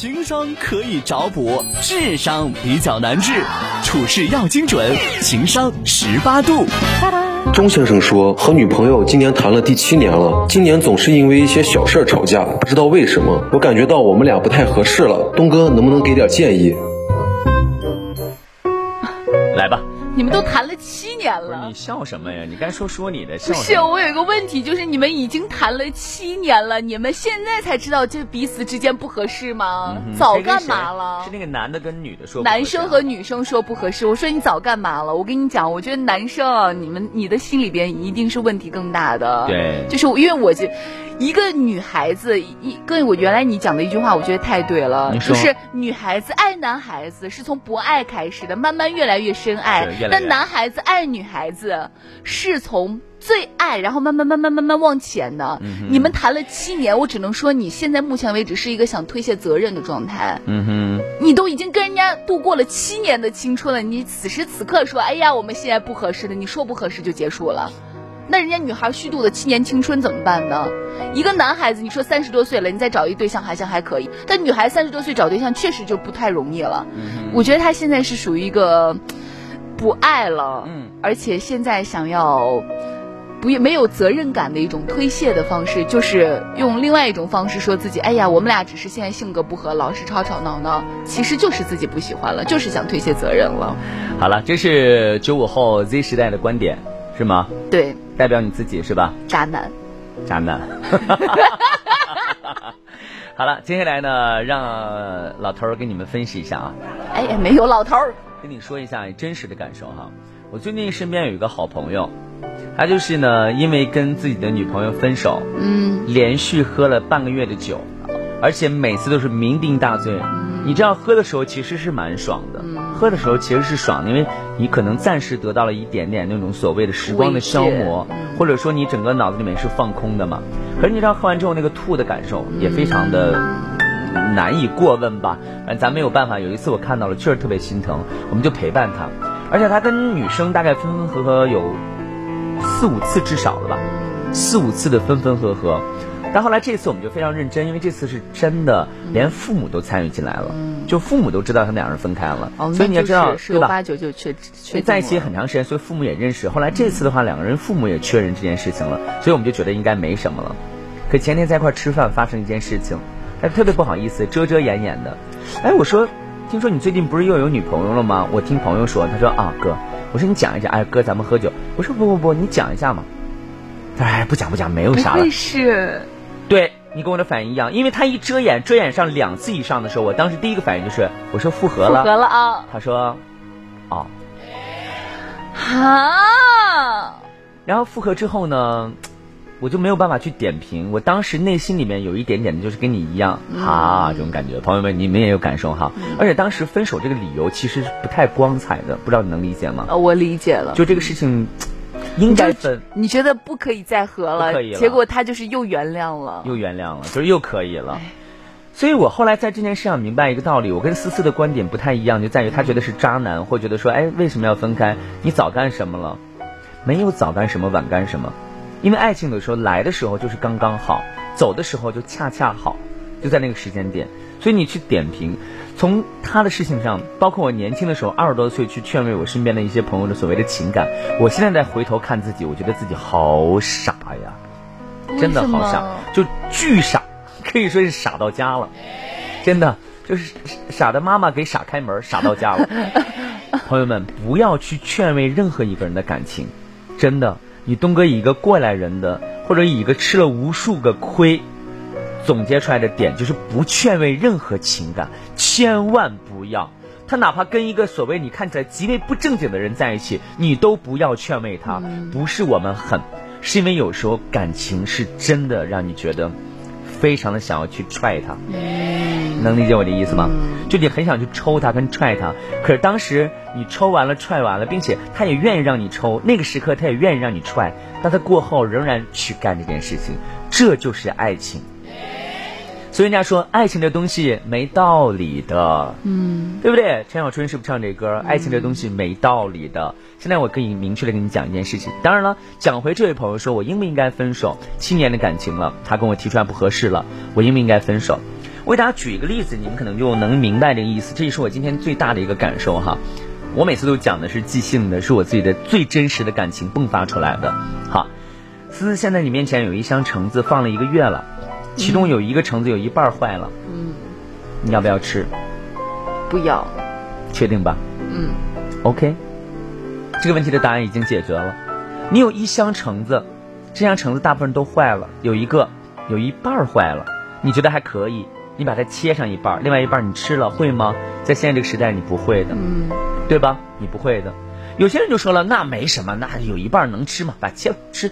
情商可以找补，智商比较难治，处事要精准，情商十八度。钟先生说，和女朋友今年谈了第七年了，今年总是因为一些小事吵架，不知道为什么。我感觉到我们俩不太合适了，东哥能不能给点建议？你们都谈了七年了，你笑什么呀？你该说说你的。不是，我有一个问题，就是你们已经谈了七年了，你们现在才知道这彼此之间不合适吗？早干嘛了？是那个男的跟女的说。男生和女生说不合适，我说你早干嘛了？我跟你讲，我觉得男生啊，你们你的心里边一定是问题更大的。对，就是因为我就。一个女孩子，一跟我原来你讲的一句话，我觉得太对了，就是女孩子爱男孩子是从不爱开始的，慢慢越来越深爱。但男孩子爱女孩子是从最爱，然后慢慢慢慢慢慢往前的。你们谈了七年，我只能说你现在目前为止是一个想推卸责任的状态。嗯哼，你都已经跟人家度过了七年的青春了，你此时此刻说，哎呀，我们现在不合适的，你说不合适就结束了。那人家女孩虚度的七年青春怎么办呢？一个男孩子，你说三十多岁了，你再找一对象好像还可以，但女孩三十多岁找对象确实就不太容易了。我觉得他现在是属于一个不爱了，嗯而且现在想要不没有责任感的一种推卸的方式，就是用另外一种方式说自己，哎呀，我们俩只是现在性格不合，老是吵吵闹闹，其实就是自己不喜欢了，就是想推卸责任了。好了，这是九五后 Z 时代的观点，是吗？对。代表你自己是吧？渣男，渣男。好了，接下来呢，让老头儿给你们分析一下啊。哎，没有老头儿，跟你说一下真实的感受哈。我最近身边有一个好朋友，他就是呢，因为跟自己的女朋友分手，嗯，连续喝了半个月的酒，而且每次都是酩酊大醉。你知道喝的时候其实是蛮爽的，喝的时候其实是爽，因为你可能暂时得到了一点点那种所谓的时光的消磨，或者说你整个脑子里面是放空的嘛。可是你知道喝完之后那个吐的感受也非常的难以过问吧？反正咱没有办法。有一次我看到了，确实特别心疼，我们就陪伴他，而且他跟女生大概分分合合有四五次至少了吧，四五次的分分合合。但后来这次我们就非常认真，因为这次是真的，连父母都参与进来了，就父母都知道他们两人分开了，所以你要知道，对吧？八九就确确在一起很长时间，所以父母也认识。后来这次的话，两个人父母也确认这件事情了，所以我们就觉得应该没什么了。可前天在一块吃饭，发生一件事情，他特别不好意思，遮遮掩掩的。哎，我说，听说你最近不是又有女朋友了吗？我听朋友说，他说啊哥，我说你讲一讲，哎哥咱们喝酒。我说不不不，你讲一下嘛。哎，不讲不讲，没有啥了。是。对你跟我的反应一样，因为他一遮掩，遮掩上两次以上的时候，我当时第一个反应就是，我说复合了，复合了啊。他说，哦，啊。然后复合之后呢，我就没有办法去点评。我当时内心里面有一点点的就是跟你一样，啊，这种感觉。朋友们，你们也有感受哈。而且当时分手这个理由其实是不太光彩的，不知道你能理解吗？呃，我理解了。就这个事情。应该分，你觉得不可以再和了，结果他就是又原谅了，又原谅了，就是又可以了。所以我后来在这件事上明白一个道理，我跟思思的观点不太一样，就在于他觉得是渣男，或觉得说，哎，为什么要分开？你早干什么了？没有早干什么，晚干什么？因为爱情有时候来的时候就是刚刚好，走的时候就恰恰好，就在那个时间点。所以你去点评。从他的事情上，包括我年轻的时候二十多岁去劝慰我身边的一些朋友的所谓的情感，我现在再回头看自己，我觉得自己好傻呀，真的好傻，就巨傻，可以说是傻到家了，真的就是傻的妈妈给傻开门，傻到家了。朋友们，不要去劝慰任何一个人的感情，真的，你东哥以一个过来人的，或者以一个吃了无数个亏。总结出来的点就是不劝慰任何情感，千万不要。他哪怕跟一个所谓你看起来极为不正经的人在一起，你都不要劝慰他。不是我们狠，是因为有时候感情是真的让你觉得非常的想要去踹他。能理解我的意思吗？就你很想去抽他跟踹他，可是当时你抽完了踹完了，并且他也愿意让你抽，那个时刻他也愿意让你踹，但他过后仍然去干这件事情，这就是爱情。所以人家说爱情这东西没道理的，嗯，对不对？陈小春是不是唱这歌？爱情这东西没道理的。现在我可以明确的跟你讲一件事情。当然了，讲回这位朋友说，我应不应该分手？七年的感情了，他跟我提出来不合适了，我应不应该分手？我给大家举一个例子，你们可能就能明白这个意思。这也是我今天最大的一个感受哈。我每次都讲的是即兴的，是我自己的最真实的感情迸发出来的。好，思思，现在你面前有一箱橙子，放了一个月了，其中有一个橙子有一半坏了。嗯，你要不要吃？不要。确定吧？嗯。OK，这个问题的答案已经解决了。你有一箱橙子，这箱橙子大部分都坏了，有一个有一半坏了，你觉得还可以？你把它切上一半，另外一半你吃了会吗？在现在这个时代，你不会的，嗯，对吧？你不会的。有些人就说了，那没什么，那有一半能吃嘛，把切了吃。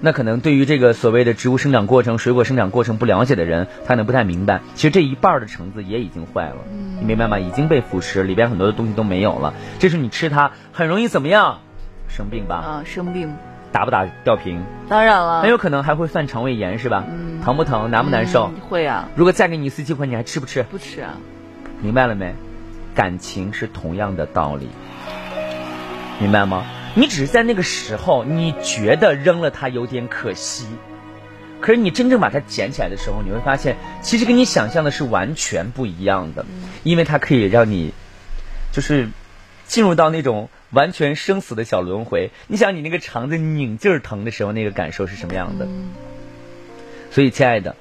那可能对于这个所谓的植物生长过程、水果生长过程不了解的人，他可能不太明白。其实这一半的橙子也已经坏了，你明白吗？已经被腐蚀，里边很多的东西都没有了。这时候你吃它，很容易怎么样？生病吧？啊，生病。打不打吊瓶？当然了，很有可能还会犯肠胃炎，是吧？嗯疼不疼？难不难受？会啊。如果再给你一次机会，你还吃不吃？不吃啊。明白了没？感情是同样的道理，明白吗？你只是在那个时候，你觉得扔了它有点可惜，可是你真正把它捡起来的时候，你会发现，其实跟你想象的是完全不一样的，因为它可以让你，就是进入到那种。完全生死的小轮回，你想你那个肠子拧劲儿疼的时候，那个感受是什么样的？所以，亲爱的，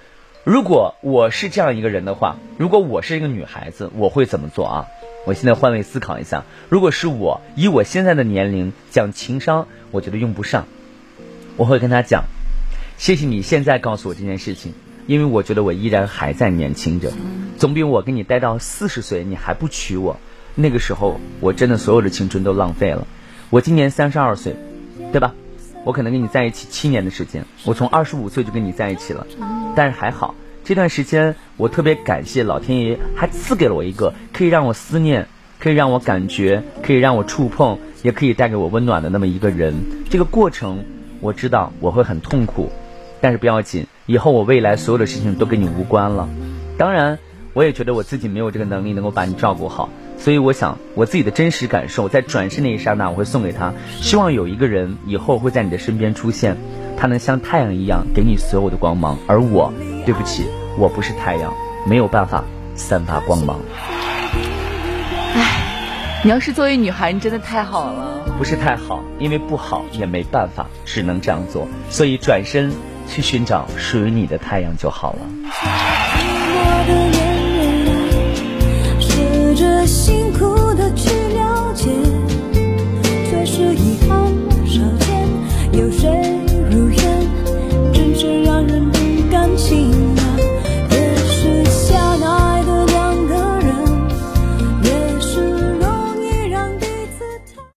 如果我是这样一个人的话，如果我是一个女孩子，我会怎么做啊？我现在换位思考一下，如果是我，以我现在的年龄讲情商，我觉得用不上。我会跟他讲，谢谢你现在告诉我这件事情，因为我觉得我依然还在年轻着，总比我跟你待到四十岁你还不娶我。那个时候，我真的所有的青春都浪费了。我今年三十二岁，对吧？我可能跟你在一起七年的时间，我从二十五岁就跟你在一起了。但是还好，这段时间我特别感谢老天爷，还赐给了我一个可以让我思念、可以让我感觉、可以让我触碰、也可以带给我温暖的那么一个人。这个过程我知道我会很痛苦，但是不要紧，以后我未来所有的事情都跟你无关了。当然，我也觉得我自己没有这个能力能够把你照顾好。所以我想，我自己的真实感受，在转身那一刹那，我会送给他，希望有一个人以后会在你的身边出现，他能像太阳一样给你所有的光芒，而我，对不起，我不是太阳，没有办法散发光芒。唉，你要是作为女孩，你真的太好了。不是太好，因为不好也没办法，只能这样做。所以转身去寻找属于你的太阳就好了。辛苦的去了解，却是一。